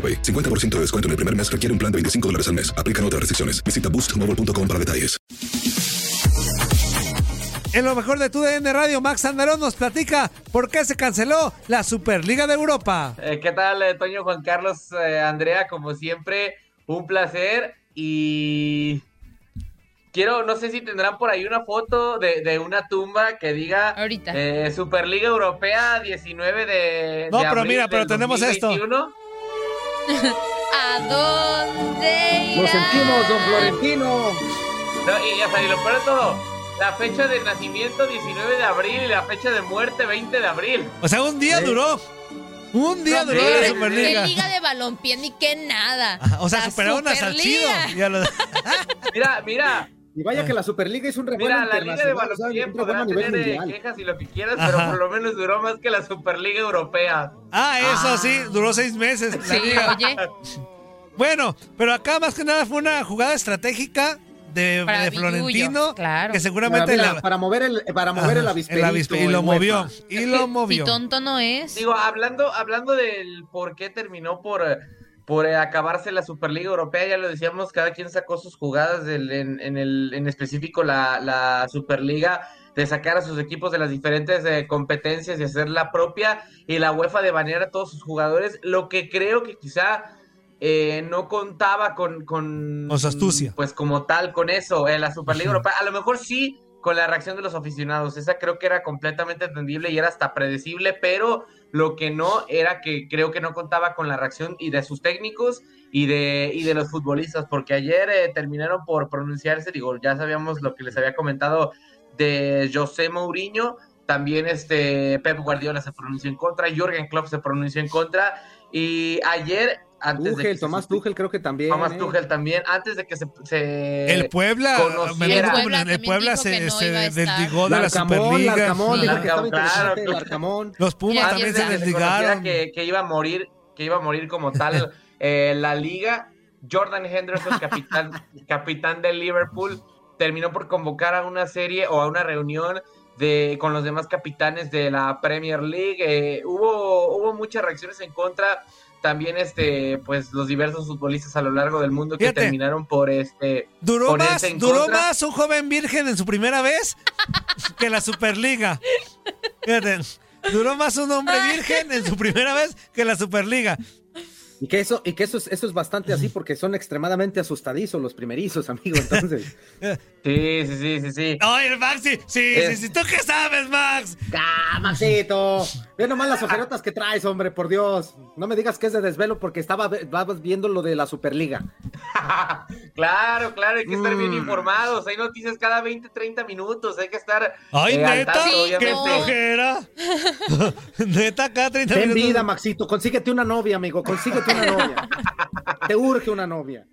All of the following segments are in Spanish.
AroPay. 50% de descuento en el primer mes requiere un plan de 25 dólares al mes. Aplican otras restricciones. Visita boostmobile.com para detalles. En lo mejor de tu DN Radio, Max Andarón nos platica por qué se canceló la Superliga de Europa. Eh, ¿Qué tal, eh, Toño Juan Carlos, eh, Andrea? Como siempre, un placer y quiero, no sé si tendrán por ahí una foto de, de una tumba que diga Ahorita. eh, Superliga Europea 19 de No, de pero abril mira, pero tenemos esto. 2021. ¿A dónde Lo irás? sentimos, don Florentino. No, y ya peor de todo, la fecha de nacimiento 19 de abril y la fecha de muerte 20 de abril. O sea, un día duró. Un día No, duró la Superliga. ¿Qué liga de balompié ni qué nada? O sea, La superaron a Salcido. Mira, mira, Y vaya que la Superliga es un revuelo mira, la liga de balompié podrá tener eh, mundial. quejas y lo que quieras, Ajá. pero por lo menos duró más que la Superliga Europea. Ah, eso sí, duró seis meses. la Sí, liga. oye, Bueno, pero acá más que nada fue una jugada estratégica de, Para Florentino. claro. Que Para, seguramente mira, la- para mover el, para mover el avisperito. avispe- y lo movió. Y lo si movió. tonto no es. Digo, hablando, hablando del por qué terminó por, eh, por eh, acabarse la Superliga Europea, ya lo decíamos, cada quien sacó sus jugadas del- en, en el, en específico la, la Superliga, de sacar a sus equipos de las diferentes eh, competencias y hacer la propia, y la UEFA de banear a todos sus jugadores, lo que creo que quizá eh, no contaba con, con... Con su astucia. Pues como tal, con eso, en la Superliga Europea. A lo mejor sí con la reacción de los aficionados. Esa creo que era completamente entendible y era hasta predecible, pero lo que no era que creo que no contaba con la reacción y de sus técnicos y de, y de los futbolistas, porque ayer eh, terminaron por pronunciarse, digo, ya sabíamos lo que les había comentado de José Mourinho, también este Pep Guardiola se pronunció en contra, Jürgen Klopp se pronunció en contra, y ayer, antes de que Tuchel, se Tomás suspe- Tuchel creo que también. Tomás ¿eh? Tuchel también, antes de que se... se El Puebla, conociera- con Puebla el, el Puebla se, no se desligó de la Superliga. Larcamón, claro. Larcamón. Los Pumas Ya, también ya se se desligaron. que, que iba a morir, que iba a morir como tal eh, la liga. Jordan Henderson, capitán, capitán del Liverpool, terminó por convocar a una serie o a una reunión de, con los demás capitanes de la Premier League. Eh, hubo, hubo muchas reacciones en contra. También este, pues los diversos futbolistas a lo largo del mundo que terminaron por este Duró más, en duró contra. más un joven virgen en su primera vez que la Superliga. Fíjate, duró más un hombre virgen en su primera vez que la Superliga. Y que eso, y que eso es, eso es bastante así porque son extremadamente asustadizos los primerizos, amigo. Entonces, Sí, sí, sí, sí, sí. Ay, el Max, sí, sí, sí, sí, ¿tú qué sabes, Max? ¡ah, Maxito! Ve nomás las ojerotas que traes, hombre, por Dios. No me digas que es de desvelo porque estaba estabas viendo lo de la Superliga. Claro, claro, hay que estar bien Mm. informados. Hay noticias cada 20, 30 minutos. Hay que estar. Ay, eh, neta, tanto, qué flojera. neta, acá 30 Ten minutos. vida, Maxito. Consíguete una novia, amigo. Consíguete una novia. Te urge una novia.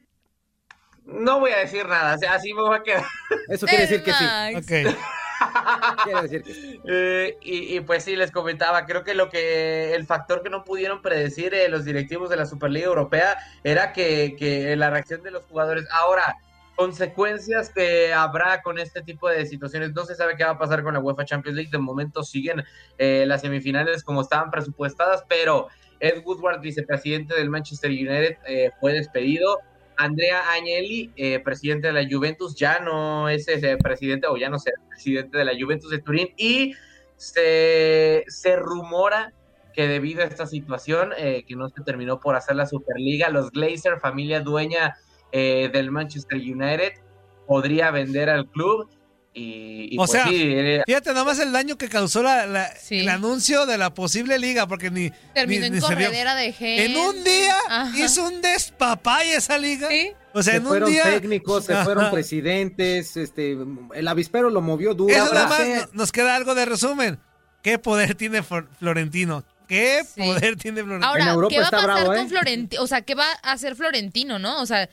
No voy a decir nada, o sea, así me voy a quedar. Eso quiere decir que sí. Max. Ok. Quiere decir que. Eh, y, y, pues sí, les comentaba, creo que lo que el factor que no pudieron predecir eh, los directivos de la Superliga Europea era que, que la reacción de los jugadores. Ahora, consecuencias que habrá con este tipo de situaciones. No se sabe qué va a pasar con la UEFA Champions League. De momento siguen eh, las semifinales como estaban presupuestadas, pero Ed Woodward, vicepresidente del Manchester United, eh, fue despedido. Andrea Agnelli, eh, presidente de la Juventus, ya no es presidente o ya no será presidente de la Juventus de Turín y se, se rumora que debido a esta situación eh, que no se terminó por hacer la Superliga, los Glazer, familia dueña eh, del Manchester United, podría vender al club y, y O pues sea, sí, eh, Fíjate nomás el daño que causó la, la- Sí. el anuncio de la posible liga, porque ni, Terminó ni- en ni corredera de gente. En un día Ajá. hizo un despapay esa liga. Sí. O sea, Se en un fueron día. técnicos, se fueron presidentes, este, el avispero lo movió duro. Eso nada más no- nos queda algo de resumen. ¿Qué poder tiene Flor- Florentino? ¿Qué Sí. poder tiene Florentino? Ahora, En Europa ¿qué va a pasar bravo, con ¿eh? Florentino? O sea, ¿qué va a hacer Florentino, no? O sea,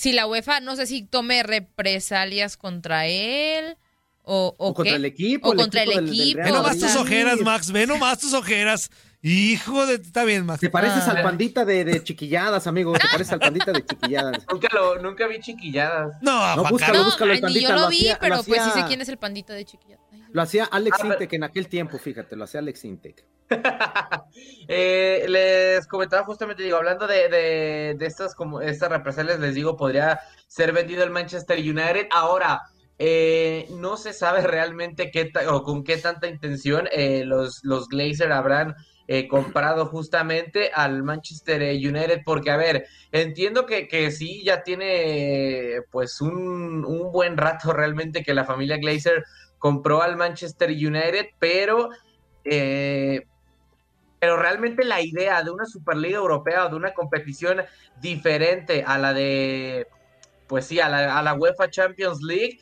si la UEFA, no sé si tome represalias contra él o, o, o contra qué. el equipo. O contra el del- equipo, Ve nomás tus ojeras, Max. Ve nomás tus ojeras. Hijo de. Está bien, Max. Te pareces Ah. al pandita de, de chiquilladas, amigo. Te pareces al pandita de chiquilladas. nunca, lo, nunca vi chiquilladas. No, No, búscalo. No, el pandita, yo lo, lo vi, hacía- pero lo pues sí sé quién es el pandita de chiquilla. Lo hacía Alex Ah, Intec en aquel tiempo, fíjate, lo hacía Alex Intec. Eh, les comentaba justamente, digo, hablando de, de, de estas como estas represalias, les digo, podría ser vendido el Manchester United. Ahora, eh, no se sabe realmente qué o con qué tanta intención eh, los, los Glazer habrán eh, comprado justamente al Manchester United, porque a ver, entiendo que, que sí, ya tiene pues un, un buen rato realmente que la familia Glazer compró al Manchester United, pero eh, pero realmente la idea de una Superliga Europea o de una competición diferente a la de, pues sí, a la, a la UEFA Champions League,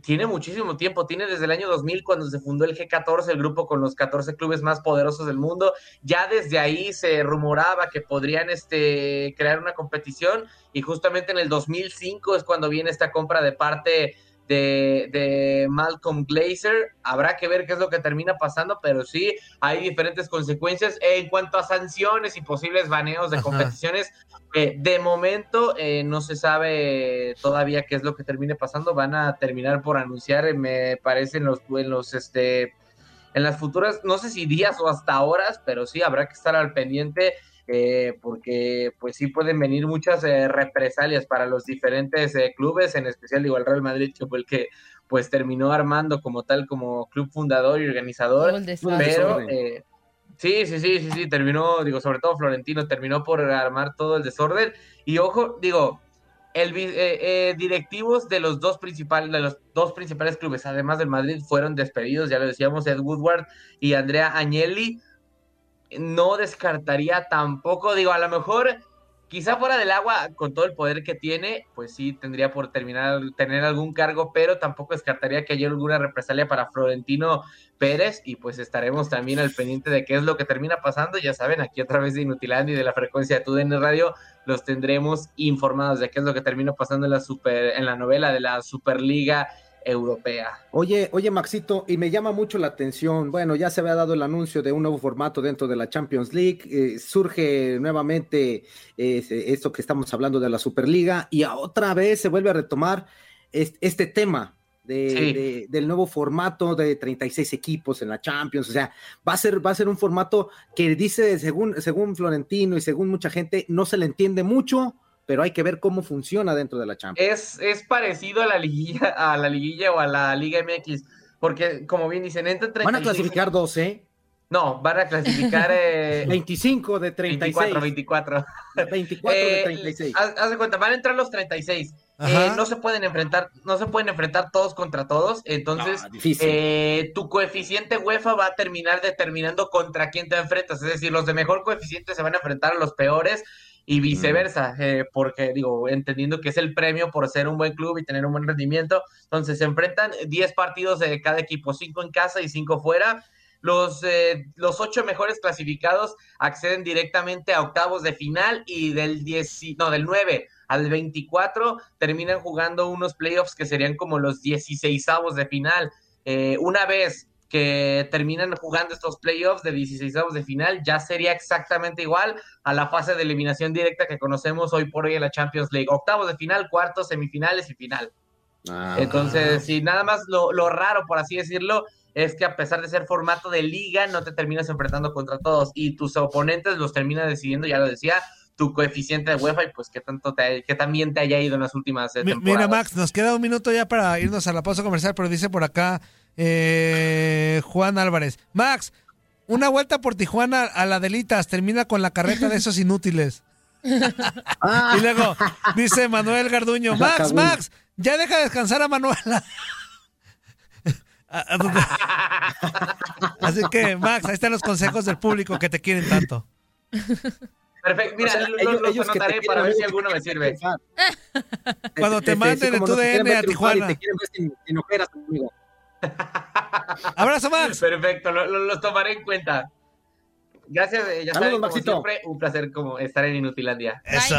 tiene muchísimo tiempo, tiene desde el año 2000 cuando se fundó el G14, el grupo con los 14 clubes más poderosos del mundo, ya desde ahí se rumoraba que podrían este, crear una competición y justamente en el 2005 es cuando viene esta compra de parte de, de Malcolm Glazer, habrá que ver qué es lo que termina pasando, pero sí, hay diferentes consecuencias en cuanto a sanciones y posibles baneos de Ajá. competiciones. Eh, de momento eh, no se sabe todavía qué es lo que termine pasando. Van a terminar por anunciar, eh, me parece, en los, en los este, en las futuras, no sé si días o hasta horas, pero sí habrá que estar al pendiente. Eh, porque pues sí pueden venir muchas eh, represalias para los diferentes eh, clubes, en especial digo el Real Madrid, que fue el que pues terminó armando como tal, como club fundador y organizador, todo el desastre. pero desorden. eh, sí, sí, sí, sí, sí, terminó, digo, sobre todo Florentino, terminó por armar todo el desorden. Y ojo, digo, el eh, eh, directivos de los dos principales, de los dos principales clubes, además del Madrid, fueron despedidos, ya lo decíamos, Ed Woodward y Andrea Agnelli. No descartaría tampoco, digo, a lo mejor quizá fuera del agua, con todo el poder que tiene, pues sí tendría por terminar, tener algún cargo, pero tampoco descartaría que haya alguna represalia para Florentino Pérez y pues estaremos también al pendiente de qué es lo que termina pasando. Ya saben, aquí a través de Inutilandia y de la frecuencia de TUDN Radio los tendremos informados de qué es lo que termina pasando en la super, en la novela de la Superliga Europea. Oye, oye, Maxito, y me llama mucho la atención. Bueno, ya se había dado el anuncio de un nuevo formato dentro de la Champions League. eh, surge nuevamente eh, esto que estamos hablando de la Superliga y a otra vez se vuelve a retomar es- este tema. De, Sí. de- del nuevo formato de 36 equipos en la Champions, o sea, va a ser, va a ser un formato que dice, según, según Florentino y según mucha gente, no se le entiende mucho, pero hay que ver cómo funciona dentro de la Champions. Es, es parecido a la liguilla, a la liguilla o a la Liga MX, porque como bien dicen, entran Van a 36 clasificar 12, No, van a clasificar eh, 25 de 36. 24, 24. 24 Eh, de 36. Haz, haz de cuenta, van a entrar los 36. Ajá. Eh, no se pueden enfrentar, no se pueden enfrentar todos contra todos. Entonces, Ah, difícil. eh, tu coeficiente UEFA va a terminar determinando contra quién te enfrentas. Es decir, los de mejor coeficiente se van a enfrentar a los peores. Y viceversa, eh, porque digo, entendiendo que es el premio por ser un buen club y tener un buen rendimiento, entonces se enfrentan 10 partidos de cada equipo, 5 en casa y 5 fuera. Los, eh, los ocho mejores clasificados acceden directamente a octavos de final y del 10, no, del 9 al 24 terminan jugando unos playoffs que serían como los 16 de final. Eh, una vez que terminan jugando estos playoffs de 16 de final, ya sería exactamente igual a la fase de eliminación directa que conocemos hoy por hoy en la Champions League. Octavos de final, cuartos, semifinales y final. Ah. Entonces, sí, nada más lo, lo raro, por así decirlo, es que a pesar de ser formato de liga, no te terminas enfrentando contra todos y tus oponentes los terminan decidiendo, ya lo decía, tu coeficiente de UEFA y pues qué tanto te, que también te haya ido en las últimas eh, temporadas. Mira, Max, nos queda un minuto ya para irnos a la pausa comercial, pero dice por acá eh, Juan Álvarez. Max, una vuelta por Tijuana a la Delitas, termina con la carreta de esos inútiles. y luego dice Manuel Garduño, Max, Max, ya deja descansar a Manuela. Así que, Max, ahí están los consejos del público que te quieren tanto. Perfecto, mira, los, anotaré para ver si alguno me sirve. Cuando te, manden de tu DN a Tijuana. Te quieren ver sin, sin ojeras conmigo. Abrazo, Max. Perfecto, los tomaré en cuenta. Gracias, eh, ya sabes, como siempre, un placer como estar en Inutilandia. Eso.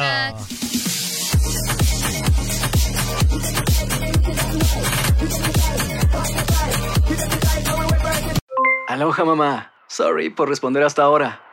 Aloha, mamá. Sorry por responder hasta ahora.